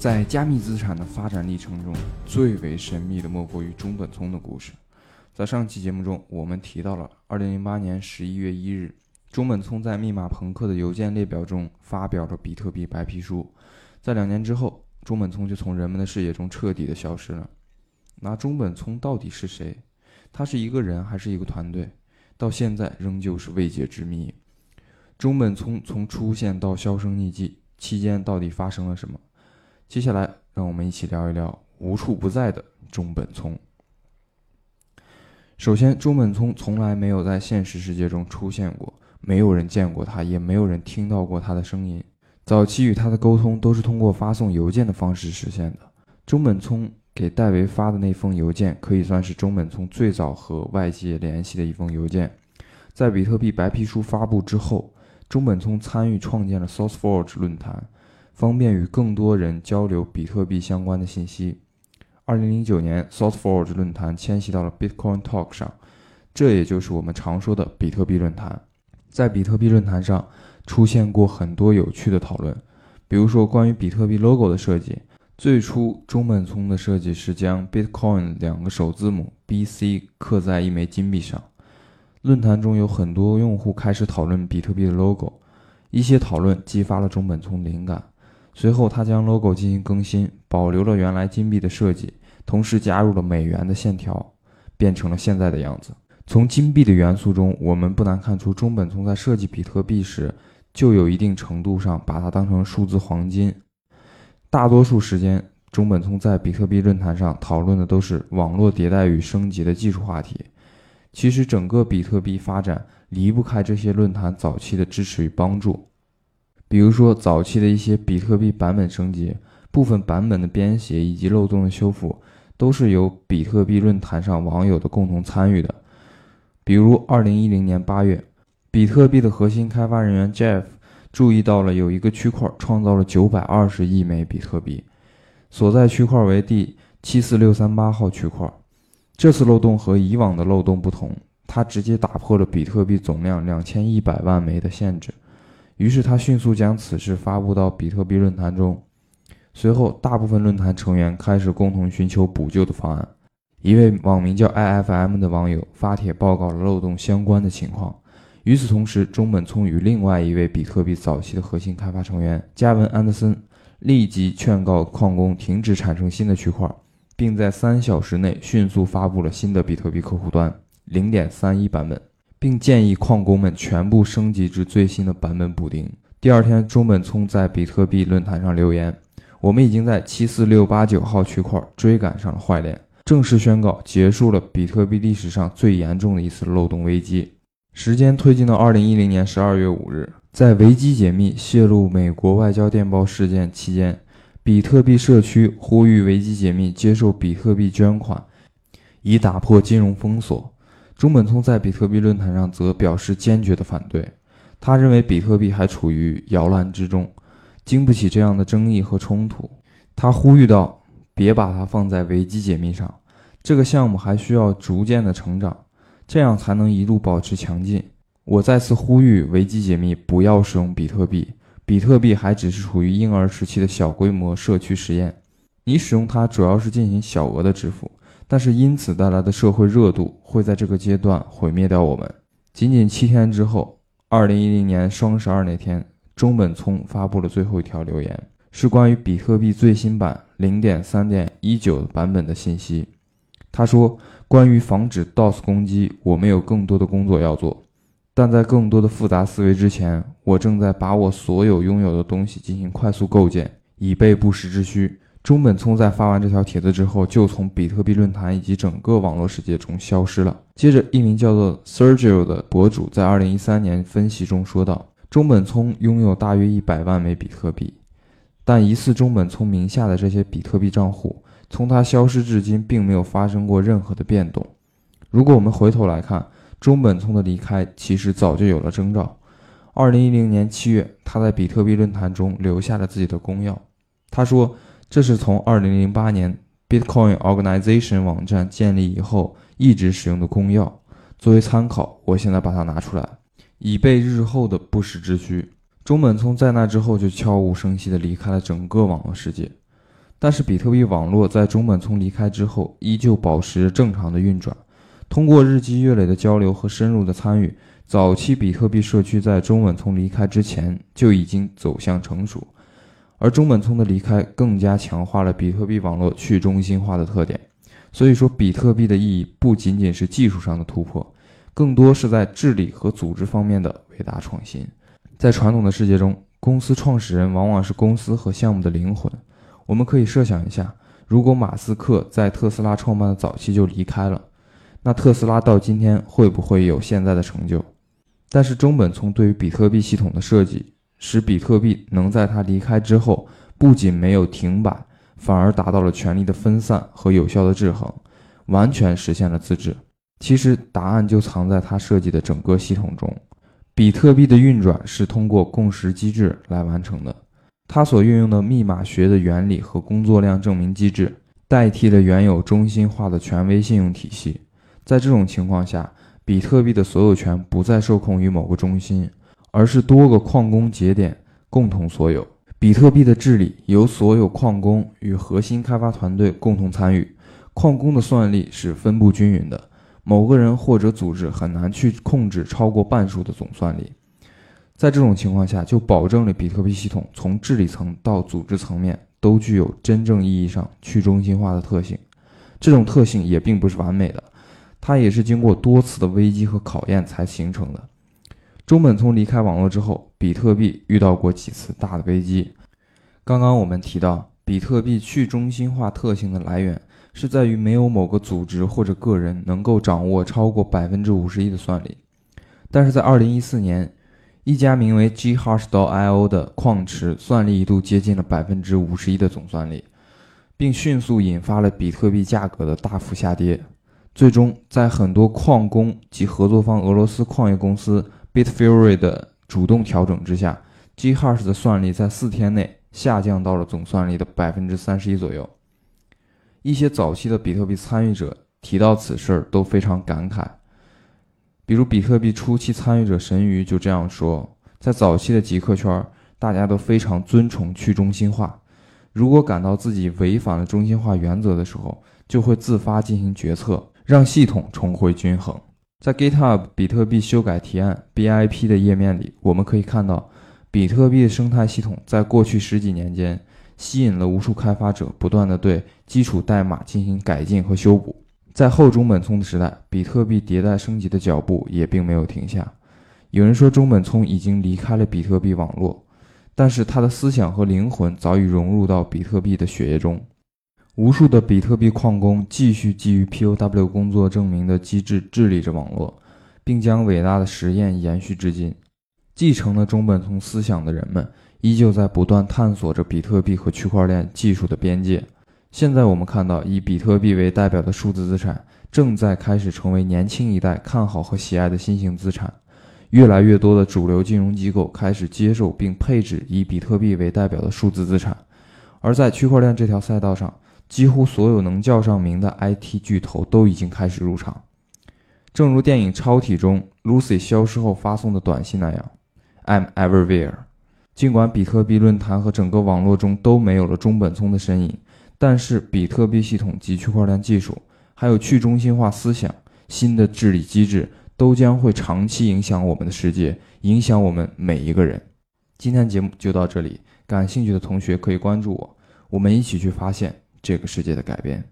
在加密资产的发展历程中，最为神秘的莫过于中本聪的故事。在上期节目中，我们提到了2008年11月1日，中本聪在密码朋克的邮件列表中发表了比特币白皮书。在两年之后，中本聪就从人们的视野中彻底的消失了。那中本聪到底是谁？他是一个人还是一个团队？到现在仍旧是未解之谜。中本聪从出现到销声匿迹期间到底发生了什么？接下来，让我们一起聊一聊无处不在的中本聪。首先，中本聪从来没有在现实世界中出现过，没有人见过他，也没有人听到过他的声音。早期与他的沟通都是通过发送邮件的方式实现的。中本聪给戴维发的那封邮件，可以算是中本聪最早和外界联系的一封邮件。在比特币白皮书发布之后，中本聪参与创建了 SourceForge 论坛。方便与更多人交流比特币相关的信息。二零零九年，SourceForge 论坛迁徙到了 Bitcoin Talk 上，这也就是我们常说的比特币论坛。在比特币论坛上，出现过很多有趣的讨论，比如说关于比特币 logo 的设计。最初，中本聪的设计是将 Bitcoin 两个首字母 BC 刻在一枚金币上。论坛中有很多用户开始讨论比特币的 logo，一些讨论激发了中本聪灵感。随后，他将 logo 进行更新，保留了原来金币的设计，同时加入了美元的线条，变成了现在的样子。从金币的元素中，我们不难看出，中本聪在设计比特币时，就有一定程度上把它当成数字黄金。大多数时间，中本聪在比特币论坛上讨论的都是网络迭代与升级的技术话题。其实，整个比特币发展离不开这些论坛早期的支持与帮助。比如说，早期的一些比特币版本升级、部分版本的编写以及漏洞的修复，都是由比特币论坛上网友的共同参与的。比如，二零一零年八月，比特币的核心开发人员 Jeff 注意到了有一个区块创造了九百二十亿枚比特币，所在区块为第七四六三八号区块。这次漏洞和以往的漏洞不同，它直接打破了比特币总量两千一百万枚的限制。于是他迅速将此事发布到比特币论坛中，随后大部分论坛成员开始共同寻求补救的方案。一位网名叫 IFM 的网友发帖报告了漏洞相关的情况。与此同时，中本聪与另外一位比特币早期的核心开发成员加文·安德森立即劝告矿工停止产生新的区块，并在三小时内迅速发布了新的比特币客户端0.31版本。并建议矿工们全部升级至最新的版本补丁。第二天，中本聪在比特币论坛上留言：“我们已经在七四六八九号区块追赶上了坏链，正式宣告结束了比特币历史上最严重的一次漏洞危机。”时间推进到二零一零年十二月五日，在维基解密泄露美国外交电报事件期间，比特币社区呼吁维基解密接受比特币捐款，以打破金融封锁。中本聪在比特币论坛上则表示坚决的反对，他认为比特币还处于摇篮之中，经不起这样的争议和冲突。他呼吁道：“别把它放在维基解密上，这个项目还需要逐渐的成长，这样才能一路保持强劲。”我再次呼吁维基解密不要使用比特币，比特币还只是处于婴儿时期的小规模社区实验，你使用它主要是进行小额的支付。但是因此带来的社会热度会在这个阶段毁灭掉我们。仅仅七天之后，二零一零年双十二那天，中本聪发布了最后一条留言，是关于比特币最新版零点三点一九版本的信息。他说：“关于防止 DOS 攻击，我们有更多的工作要做，但在更多的复杂思维之前，我正在把我所有拥有的东西进行快速构建，以备不时之需。”中本聪在发完这条帖子之后，就从比特币论坛以及整个网络世界中消失了。接着，一名叫做 Sergio 的博主在2013年分析中说道：“中本聪拥有大约100万枚比特币，但疑似中本聪名下的这些比特币账户，从他消失至今并没有发生过任何的变动。如果我们回头来看，中本聪的离开其实早就有了征兆。2010年7月，他在比特币论坛中留下了自己的公钥，他说。”这是从2008年 Bitcoin Organization 网站建立以后一直使用的公钥，作为参考，我现在把它拿出来，以备日后的不时之需。中本聪在那之后就悄无声息地离开了整个网络世界。但是比特币网络在中本聪离开之后，依旧保持着正常的运转。通过日积月累的交流和深入的参与，早期比特币社区在中本聪离开之前就已经走向成熟。而中本聪的离开，更加强化了比特币网络去中心化的特点。所以说，比特币的意义不仅仅是技术上的突破，更多是在治理和组织方面的伟大创新。在传统的世界中，公司创始人往往是公司和项目的灵魂。我们可以设想一下，如果马斯克在特斯拉创办的早期就离开了，那特斯拉到今天会不会有现在的成就？但是中本聪对于比特币系统的设计，使比特币能在他离开之后，不仅没有停摆，反而达到了权力的分散和有效的制衡，完全实现了自治。其实答案就藏在他设计的整个系统中。比特币的运转是通过共识机制来完成的。它所运用的密码学的原理和工作量证明机制，代替了原有中心化的权威信用体系。在这种情况下，比特币的所有权不再受控于某个中心，而是多个矿工节点共同所有。比特币的治理由所有矿工与核心开发团队共同参与，矿工的算力是分布均匀的，某个人或者组织很难去控制超过半数的总算力。在这种情况下，就保证了比特币系统从治理层到组织层面都具有真正意义上去中心化的特性。这种特性也并不是完美的，它也是经过多次的危机和考验才形成的。中本聪离开网络之后，比特币遇到过几次大的危机。刚刚我们提到，比特币去中心化特性的来源是在于没有某个组织或者个人能够掌握超过百分之五十一的算力。但是在二零一四年。一家名为 GHashDAO 的矿池算力一度接近了百分之五十一的总算力，并迅速引发了比特币价格的大幅下跌。最终，在很多矿工及合作方俄罗斯矿业公司 Bitfury 的主动调整之下，GHash 的算力在四天内下降到了总算力的百分之三十一左右。一些早期的比特币参与者提到此事儿都非常感慨。比如，比特币初期参与者神鱼就这样说：在早期的极客圈，大家都非常尊崇去中心化。如果感到自己违反了中心化原则的时候，就会自发进行决策，让系统重回均衡。在 GitHub 比特币修改提案 BIP 的页面里，我们可以看到，比特币的生态系统在过去十几年间，吸引了无数开发者不断的对基础代码进行改进和修补。在后中本聪的时代，比特币迭代升级的脚步也并没有停下。有人说中本聪已经离开了比特币网络，但是他的思想和灵魂早已融入到比特币的血液中。无数的比特币矿工继续基于 POW 工作证明的机制治理着网络，并将伟大的实验延续至今。继承了中本聪思想的人们，依旧在不断探索着比特币和区块链技术的边界。现在我们看到，以比特币为代表的数字资产正在开始成为年轻一代看好和喜爱的新型资产。越来越多的主流金融机构开始接受并配置以比特币为代表的数字资产。而在区块链这条赛道上，几乎所有能叫上名的 IT 巨头都已经开始入场。正如电影《超体》中 Lucy 消失后发送的短信那样：“I'm everywhere。”尽管比特币论坛和整个网络中都没有了中本聪的身影。但是，比特币系统及区块链技术，还有去中心化思想、新的治理机制，都将会长期影响我们的世界，影响我们每一个人。今天节目就到这里，感兴趣的同学可以关注我，我们一起去发现这个世界的改变。